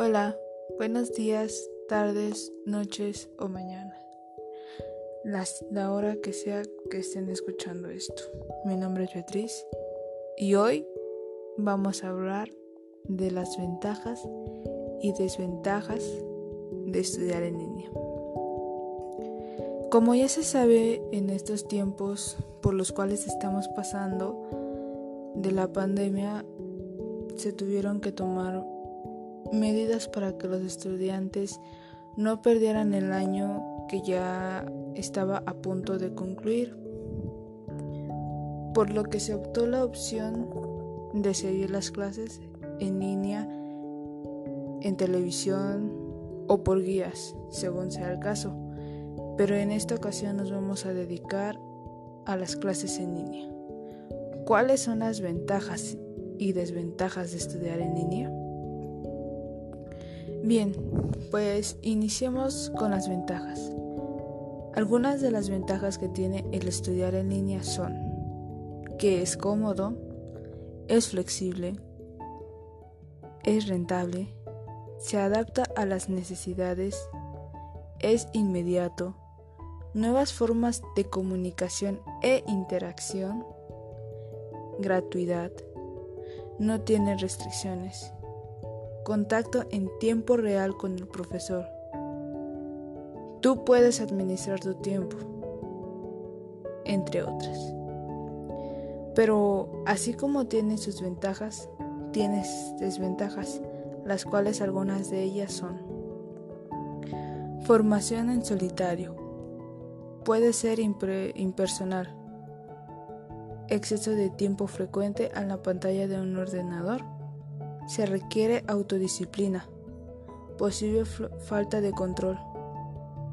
Hola, buenos días, tardes, noches o mañana. la hora que sea que estén escuchando esto. Mi nombre es Beatriz y hoy vamos a hablar de las ventajas y desventajas de estudiar en línea. Como ya se sabe en estos tiempos por los cuales estamos pasando de la pandemia, se tuvieron que tomar medidas para que los estudiantes no perdieran el año que ya estaba a punto de concluir, por lo que se optó la opción de seguir las clases en línea, en televisión o por guías, según sea el caso. Pero en esta ocasión nos vamos a dedicar a las clases en línea. ¿Cuáles son las ventajas y desventajas de estudiar en línea? Bien, pues iniciemos con las ventajas. Algunas de las ventajas que tiene el estudiar en línea son que es cómodo, es flexible, es rentable, se adapta a las necesidades, es inmediato, nuevas formas de comunicación e interacción, gratuidad, no tiene restricciones contacto en tiempo real con el profesor. Tú puedes administrar tu tiempo, entre otras. Pero así como tiene sus ventajas, tienes desventajas, las cuales algunas de ellas son formación en solitario, puede ser impersonal, exceso de tiempo frecuente a la pantalla de un ordenador, se requiere autodisciplina, posible falta de control,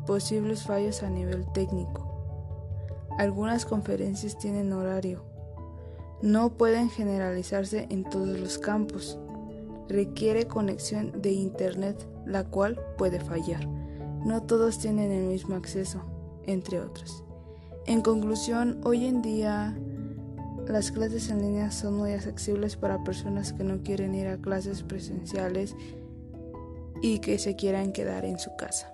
posibles fallos a nivel técnico. Algunas conferencias tienen horario. No pueden generalizarse en todos los campos. Requiere conexión de Internet, la cual puede fallar. No todos tienen el mismo acceso, entre otros. En conclusión, hoy en día las clases en línea son muy accesibles para personas que no quieren ir a clases presenciales y que se quieran quedar en su casa.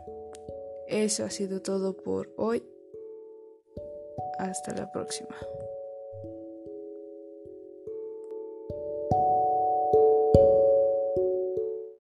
Eso ha sido todo por hoy. Hasta la próxima.